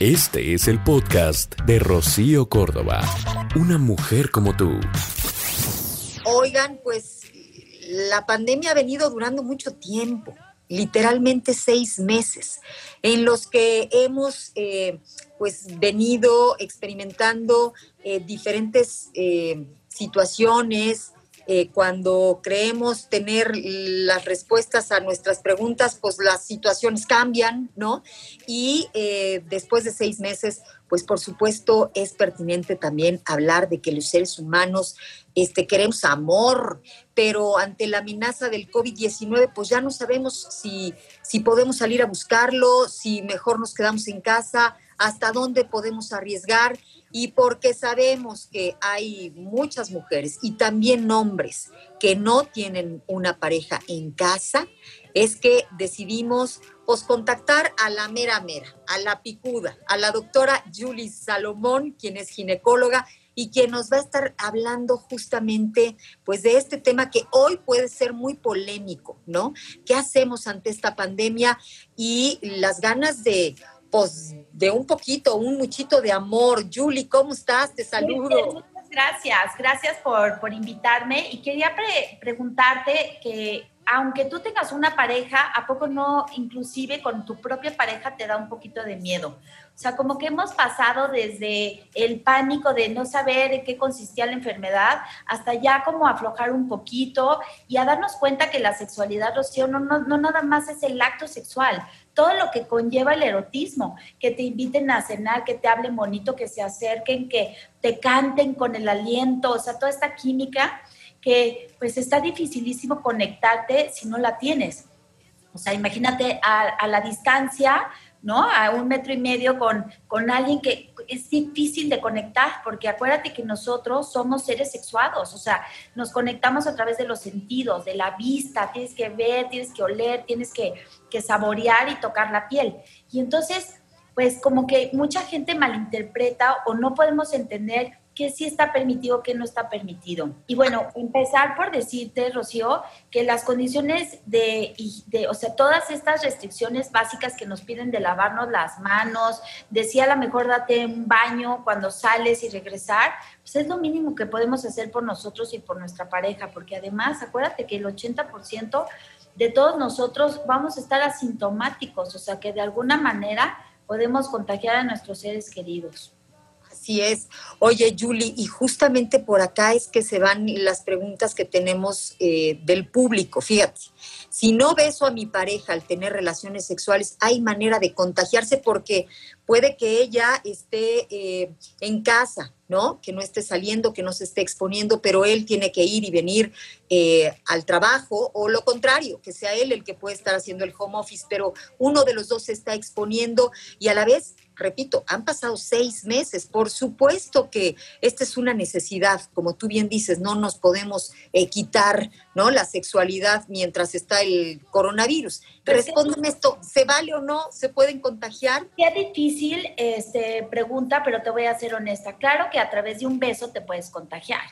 Este es el podcast de Rocío Córdoba. Una mujer como tú. Oigan, pues la pandemia ha venido durando mucho tiempo, literalmente seis meses, en los que hemos eh, pues venido experimentando eh, diferentes eh, situaciones, eh, cuando creemos tener las respuestas a nuestras preguntas, pues las situaciones cambian, ¿no? Y eh, después de seis meses, pues por supuesto es pertinente también hablar de que los seres humanos este, queremos amor, pero ante la amenaza del COVID-19, pues ya no sabemos si, si podemos salir a buscarlo, si mejor nos quedamos en casa, hasta dónde podemos arriesgar y porque sabemos que hay muchas mujeres y también hombres que no tienen una pareja en casa, es que decidimos pues, contactar a la mera mera, a la picuda, a la doctora Julie Salomón, quien es ginecóloga y quien nos va a estar hablando justamente pues de este tema que hoy puede ser muy polémico, ¿no? ¿Qué hacemos ante esta pandemia y las ganas de pues de un poquito, un muchito de amor. Julie, ¿cómo estás? Te saludo. Muchas gracias, gracias por, por invitarme y quería preguntarte que aunque tú tengas una pareja, ¿a poco no inclusive con tu propia pareja te da un poquito de miedo? O sea, como que hemos pasado desde el pánico de no saber en qué consistía la enfermedad hasta ya como aflojar un poquito y a darnos cuenta que la sexualidad, Rocío, no, no, no nada más es el acto sexual, todo lo que conlleva el erotismo, que te inviten a cenar, que te hablen bonito, que se acerquen, que te canten con el aliento, o sea, toda esta química que pues está dificilísimo conectarte si no la tienes. O sea, imagínate a, a la distancia, ¿no? A un metro y medio con, con alguien que es difícil de conectar, porque acuérdate que nosotros somos seres sexuados, o sea, nos conectamos a través de los sentidos, de la vista, tienes que ver, tienes que oler, tienes que, que saborear y tocar la piel. Y entonces, pues como que mucha gente malinterpreta o no podemos entender qué sí está permitido, qué no está permitido. Y bueno, empezar por decirte, Rocío, que las condiciones de, de, o sea, todas estas restricciones básicas que nos piden de lavarnos las manos, decía a lo mejor date un baño cuando sales y regresar, pues es lo mínimo que podemos hacer por nosotros y por nuestra pareja, porque además, acuérdate que el 80% de todos nosotros vamos a estar asintomáticos, o sea que de alguna manera podemos contagiar a nuestros seres queridos. Así es. Oye, Julie, y justamente por acá es que se van las preguntas que tenemos eh, del público. Fíjate, si no beso a mi pareja al tener relaciones sexuales, hay manera de contagiarse porque puede que ella esté eh, en casa, ¿no? Que no esté saliendo, que no se esté exponiendo, pero él tiene que ir y venir eh, al trabajo, o lo contrario, que sea él el que puede estar haciendo el home office, pero uno de los dos se está exponiendo y a la vez repito, han pasado seis meses. Por supuesto que esta es una necesidad, como tú bien dices, no nos podemos eh, quitar ¿no? la sexualidad mientras está el coronavirus. Respóndeme esto, ¿se vale o no? ¿Se pueden contagiar? Qué difícil este, pregunta, pero te voy a ser honesta. Claro que a través de un beso te puedes contagiar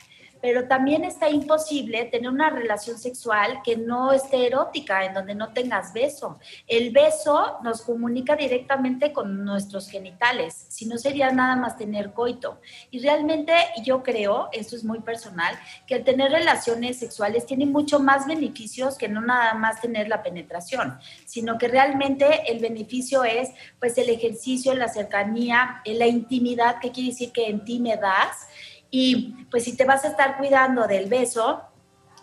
pero también está imposible tener una relación sexual que no esté erótica, en donde no tengas beso. El beso nos comunica directamente con nuestros genitales, si no sería nada más tener coito. Y realmente yo creo, esto es muy personal, que el tener relaciones sexuales tiene mucho más beneficios que no nada más tener la penetración, sino que realmente el beneficio es pues el ejercicio, la cercanía, la intimidad, que quiere decir que en ti me das y pues si te vas a estar cuidando del beso,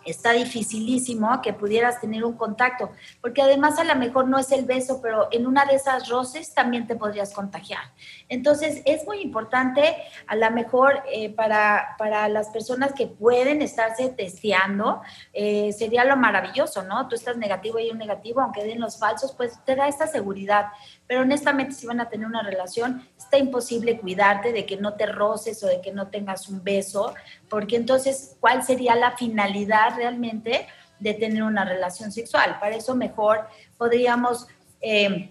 está dificilísimo que pudieras tener un contacto, porque además a lo mejor no es el beso, pero en una de esas roces también te podrías contagiar. Entonces es muy importante, a lo mejor eh, para, para, las personas que pueden estarse testeando, eh, sería lo maravilloso, ¿no? Tú estás negativo y un negativo, aunque den los falsos, pues te da esta seguridad. pero honestamente si van a tener una relación, está imposible cuidarte de que no te roces o de que no tengas un beso, porque entonces, ¿cuál sería la finalidad realmente de tener una relación sexual? Para eso mejor podríamos... Eh,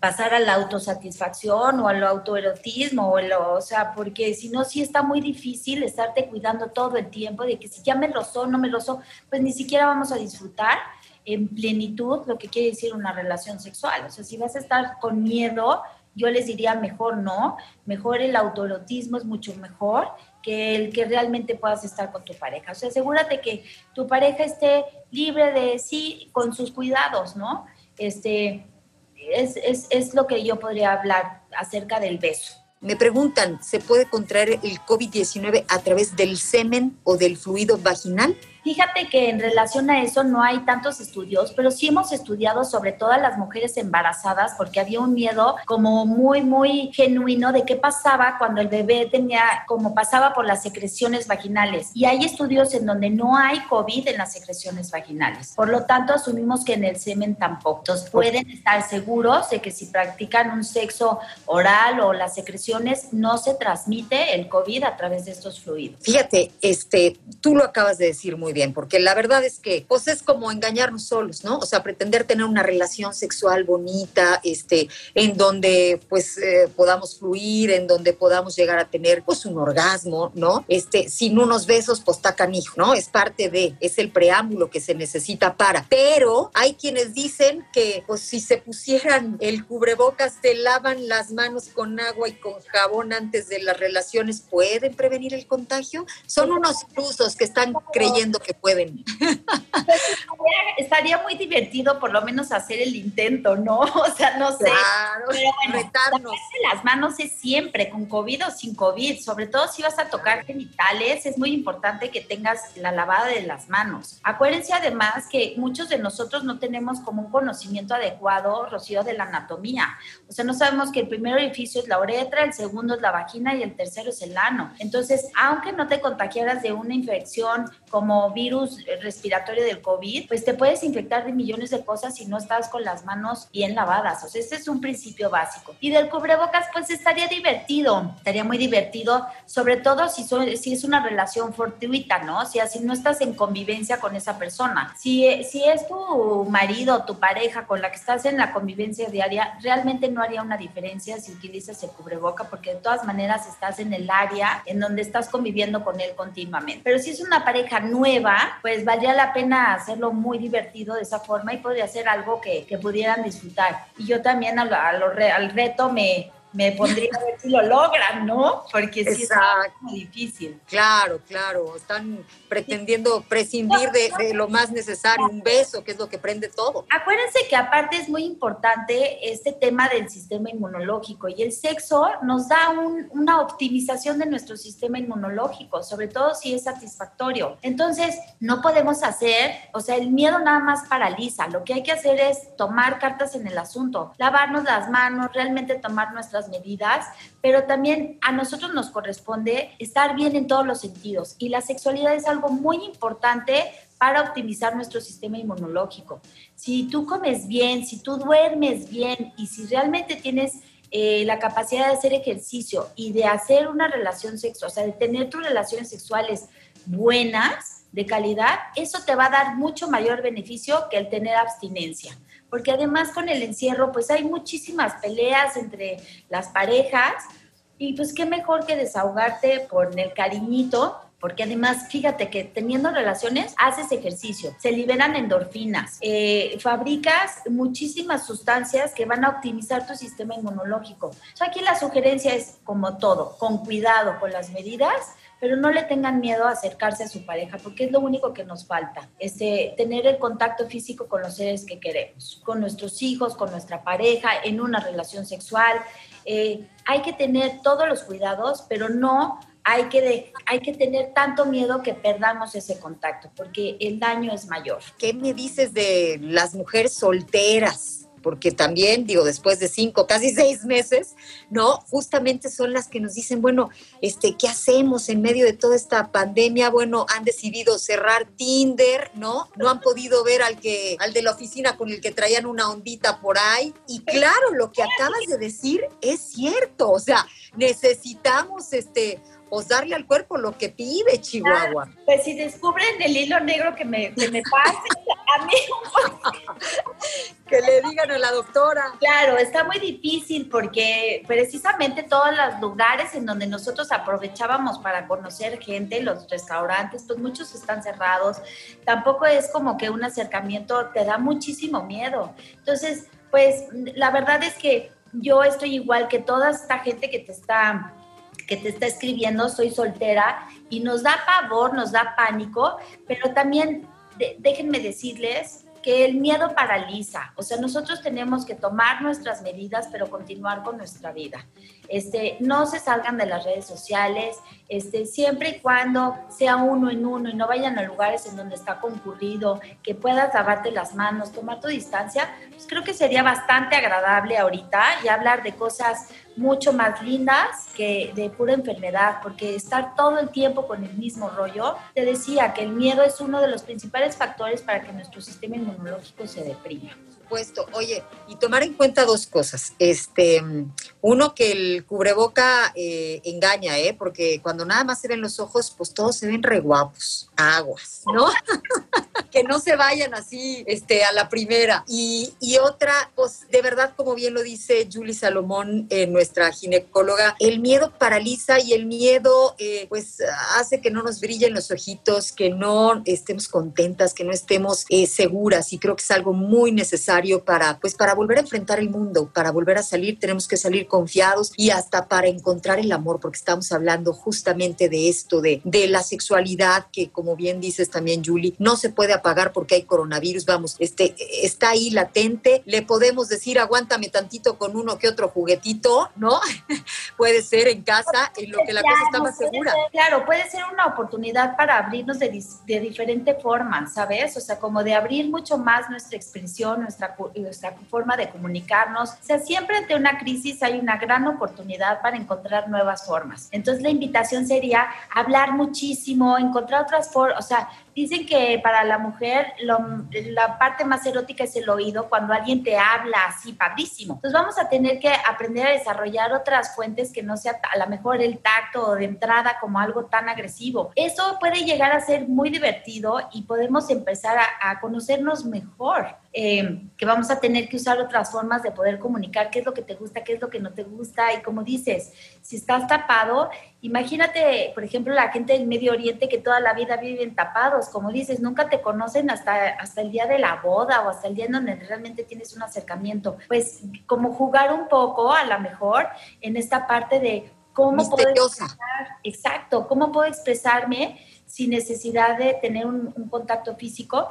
pasar a la autosatisfacción o al autoerotismo, o, lo, o sea, porque si no, sí está muy difícil estarte cuidando todo el tiempo de que si ya me rozó, no me rozó, pues ni siquiera vamos a disfrutar en plenitud lo que quiere decir una relación sexual. O sea, si vas a estar con miedo, yo les diría mejor no, mejor el autoerotismo es mucho mejor que el que realmente puedas estar con tu pareja. O sea, asegúrate que tu pareja esté libre de sí, con sus cuidados, ¿no? Este, es, es, es lo que yo podría hablar acerca del beso. Me preguntan, ¿se puede contraer el COVID-19 a través del semen o del fluido vaginal? Fíjate que en relación a eso no hay tantos estudios, pero sí hemos estudiado sobre todo a las mujeres embarazadas porque había un miedo como muy, muy genuino de qué pasaba cuando el bebé tenía, como pasaba por las secreciones vaginales. Y hay estudios en donde no hay COVID en las secreciones vaginales. Por lo tanto, asumimos que en el semen tampoco. Entonces, pueden estar seguros de que si practican un sexo oral o las secreciones, no se transmite el COVID a través de estos fluidos. Fíjate, este, tú lo acabas de decir muy bien, porque la verdad es que pues es como engañarnos solos, ¿no? O sea, pretender tener una relación sexual bonita, este, en donde pues eh, podamos fluir, en donde podamos llegar a tener pues un orgasmo, ¿no? Este, sin unos besos, pues está canijo, ¿no? Es parte de, es el preámbulo que se necesita para. Pero hay quienes dicen que pues si se pusieran el cubrebocas, se lavan las manos con agua y con jabón antes de las relaciones, ¿pueden prevenir el contagio? Son unos usos que están creyendo que pueden. estaría, muy divertido por lo menos hacer el intento, ¿no? O sea, no sé. Claro, pero retarnos. las manos es siempre, con COVID o sin COVID, sobre todo si vas a tocar genitales, es muy importante que tengas la lavada de las manos. Acuérdense además que muchos de nosotros no tenemos como un conocimiento adecuado, Rocío, de la anatomía. O sea, no sabemos que el primer orificio es la uretra, el segundo es la vagina y el tercero es el ano. Entonces, aunque no te contagiaras de una infección como virus respiratorio del COVID, pues te puedes infectar de millones de cosas si no estás con las manos bien lavadas. O sea, ese es un principio básico. Y del cubrebocas, pues estaría divertido, estaría muy divertido, sobre todo si, si es una relación fortuita, ¿no? O sea, si no estás en convivencia con esa persona. Si, si es tu marido, tu pareja con la que estás en la convivencia diaria, realmente no haría una diferencia si utilizas el cubreboca, porque de todas maneras estás en el área en donde estás conviviendo con él continuamente. Pero si es una pareja nueva, pues valdría la pena hacerlo muy divertido de esa forma y podría ser algo que, que pudieran disfrutar. Y yo también a al reto me, me pondría a ver si lo logran, ¿no? Porque sí es muy difícil. Claro, claro. Están pretendiendo prescindir de, lo más necesario, un beso, que es lo que prende todo. Acuérdense que aparte es muy importante este tema del sistema inmunológico y el sexo nos da una optimización de nuestro sistema inmunológico, sobre todo si es satisfactorio. Entonces, no podemos hacer, o sea, el miedo nada más paraliza. Lo que hay que hacer es tomar cartas en el asunto, lavarnos las manos, realmente tomar nuestras medidas, pero también a nosotros nos corresponde estar bien en todos los sentidos y la sexualidad es algo muy importante para optimizar nuestro sistema inmunológico. Si tú comes bien, si tú duermes bien y si realmente tienes eh, la capacidad de hacer ejercicio y de hacer una relación sexual, o sea, de tener tus relaciones sexuales buenas, de calidad, eso te va a dar mucho mayor beneficio que el tener abstinencia porque además con el encierro pues hay muchísimas peleas entre las parejas y pues qué mejor que desahogarte por el cariñito, porque además fíjate que teniendo relaciones haces ejercicio, se liberan endorfinas, eh, fabricas muchísimas sustancias que van a optimizar tu sistema inmunológico. O sea, aquí la sugerencia es como todo, con cuidado, con las medidas, pero no le tengan miedo a acercarse a su pareja, porque es lo único que nos falta, este, tener el contacto físico con los seres que queremos, con nuestros hijos, con nuestra pareja, en una relación sexual. Eh, hay que tener todos los cuidados, pero no hay que, hay que tener tanto miedo que perdamos ese contacto, porque el daño es mayor. ¿Qué me dices de las mujeres solteras? Porque también, digo, después de cinco, casi seis meses, ¿no? Justamente son las que nos dicen, bueno, este, ¿qué hacemos en medio de toda esta pandemia? Bueno, han decidido cerrar Tinder, ¿no? No han podido ver al que, al de la oficina con el que traían una ondita por ahí. Y claro, lo que acabas de decir es cierto, o sea, necesitamos este pues darle al cuerpo lo que pide Chihuahua. Pues si descubren el hilo negro que me, que me pase, a mí que le digan a la doctora. Claro, está muy difícil porque precisamente todos los lugares en donde nosotros aprovechábamos para conocer gente, los restaurantes, pues muchos están cerrados. Tampoco es como que un acercamiento te da muchísimo miedo. Entonces, pues la verdad es que yo estoy igual que toda esta gente que te está que te está escribiendo, soy soltera, y nos da pavor, nos da pánico, pero también déjenme decirles que el miedo paraliza, o sea, nosotros tenemos que tomar nuestras medidas, pero continuar con nuestra vida. Este, no se salgan de las redes sociales, este, siempre y cuando sea uno en uno y no vayan a lugares en donde está concurrido, que puedas lavarte las manos, tomar tu distancia, pues creo que sería bastante agradable ahorita y hablar de cosas mucho más lindas que de pura enfermedad, porque estar todo el tiempo con el mismo rollo, te decía que el miedo es uno de los principales factores para que nuestro sistema inmunológico se deprima supuesto. Oye, y tomar en cuenta dos cosas. Este, uno, que el cubreboca eh, engaña, ¿eh? Porque cuando nada más se ven los ojos, pues todos se ven re guapos. Aguas, ¿no? que no se vayan así este, a la primera. Y, y, otra, pues de verdad, como bien lo dice Julie Salomón, eh, nuestra ginecóloga, el miedo paraliza y el miedo, eh, pues, hace que no nos brillen los ojitos, que no estemos contentas, que no estemos seguras. Y creo que es algo muy necesario para, pues, para volver a enfrentar el mundo, para volver a salir, tenemos que salir confiados y hasta para encontrar el amor, porque estamos hablando justamente de esto, de, de la sexualidad, que como bien dices también, Julie, no se puede apagar porque hay coronavirus, vamos, este, está ahí latente, le podemos decir, aguántame tantito con uno que otro juguetito, ¿no? puede ser en casa, en lo que la cosa está más segura. claro, puede ser una oportunidad para abrirnos de, de diferente forma, ¿sabes? O sea, como de abrir mucho más nuestra expresión, nuestra nuestra, forma de comunicarnos. O sea, siempre ante una crisis hay una gran oportunidad para encontrar nuevas formas. Entonces la invitación sería hablar muchísimo, encontrar otras formas, o sea, Dicen que para la mujer la parte más erótica es el oído cuando alguien te habla así, padrísimo. Entonces vamos a tener que aprender a desarrollar otras fuentes que no sea a lo mejor el tacto de entrada como algo tan agresivo. Eso puede llegar a ser muy divertido y podemos empezar a conocernos mejor. Eh, que vamos a tener que usar otras formas de poder comunicar qué es lo que te gusta, qué es lo que no te gusta. Y como dices, si estás tapado, imagínate, por ejemplo, la gente del Medio Oriente que toda la vida viven tapados, como dices, nunca te conocen hasta, hasta el día de la boda o hasta el día en donde realmente tienes un acercamiento. Pues como jugar un poco a lo mejor en esta parte de cómo puedo expresar, exacto, cómo puedo expresarme sin necesidad de tener un, un contacto físico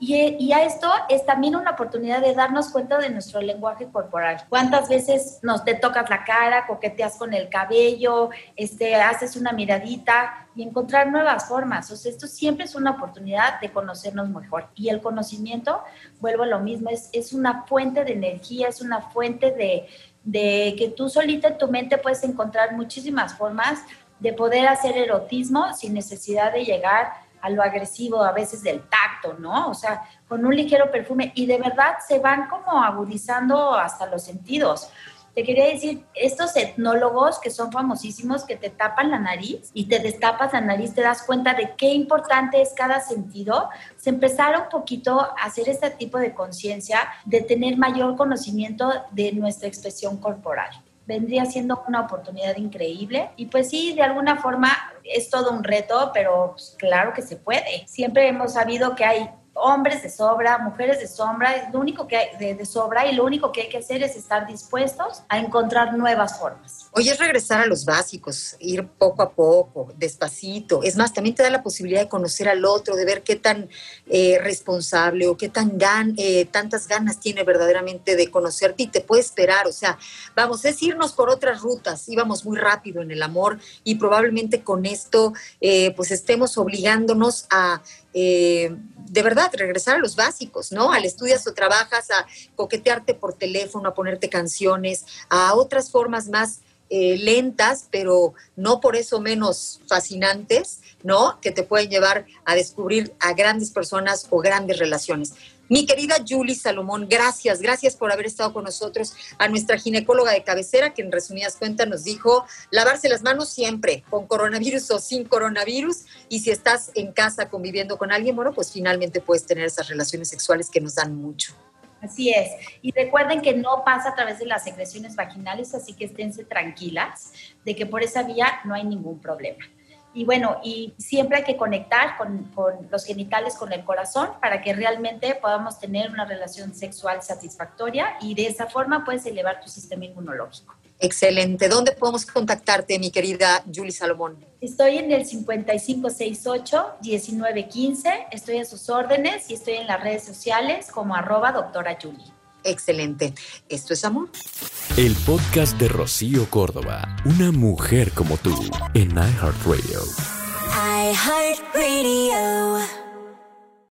y, a esto es también una oportunidad de darnos cuenta de nuestro lenguaje corporal. ¿Cuántas veces nos te tocas la cara, coqueteas con el cabello, este, haces una miradita y encontrar nuevas formas? O esto siempre es una oportunidad de conocernos mejor. Y el conocimiento, vuelvo a lo mismo, es, es una fuente de energía, es una fuente de, de que tú solita en tu mente puedes encontrar muchísimas formas de poder hacer erotismo sin necesidad de llegar a lo agresivo a veces del tacto, ¿no? O sea, con un ligero perfume y de verdad se van como agudizando hasta los sentidos. Te quería decir, estos etnólogos que son famosísimos, que te tapan la nariz y te destapas la nariz, te das cuenta de qué importante es cada sentido, se empezaron un poquito a hacer este tipo de conciencia, de tener mayor conocimiento de nuestra expresión corporal vendría siendo una oportunidad increíble. Y pues sí, de alguna forma es todo un reto, pero pues, claro que se puede. Siempre hemos sabido que hay hombres de sobra, mujeres de sombra, lo único que hay de, sobra y lo único que hay que hacer es estar dispuestos a encontrar nuevas formas. Oye, es regresar a los básicos, ir poco a poco, despacito. Es más, también te da la posibilidad de conocer al otro, de ver qué tan eh, responsable o qué tan gan, eh, tantas ganas tiene verdaderamente de conocerte y te puede esperar. O sea, vamos, es irnos por otras rutas. Íbamos muy rápido en el amor y probablemente con esto, eh, pues estemos obligándonos a eh, de verdad, regresar a los básicos, ¿no? Al estudias o trabajas, a coquetearte por teléfono, a ponerte canciones, a otras formas más eh, lentas, pero no por eso menos fascinantes, ¿no? Que te pueden llevar a descubrir a grandes personas o grandes relaciones. Mi querida Julie Salomón, gracias, gracias por haber estado con nosotros. A nuestra ginecóloga de cabecera, que en resumidas cuentas nos dijo lavarse las manos siempre, con coronavirus o sin coronavirus. Y si estás en casa conviviendo con alguien, bueno, pues finalmente puedes tener esas relaciones sexuales que nos dan mucho. Así es. Y recuerden que no pasa a través de las secreciones vaginales, así que esténse tranquilas de que por esa vía no hay ningún problema. Y bueno, y siempre hay que conectar con, los genitales con el corazón para que realmente podamos tener una relación sexual satisfactoria y de esa forma puedes elevar tu sistema inmunológico. Excelente. ¿Dónde podemos contactarte, mi querida Julie Salomón? Estoy en el 5568-1915, estoy a sus órdenes y estoy en las redes sociales como arroba doctora Julie. Excelente. Esto es amor. El podcast de Rocío Córdoba, una mujer como tú, en iHeartRadio. iHeartRadio.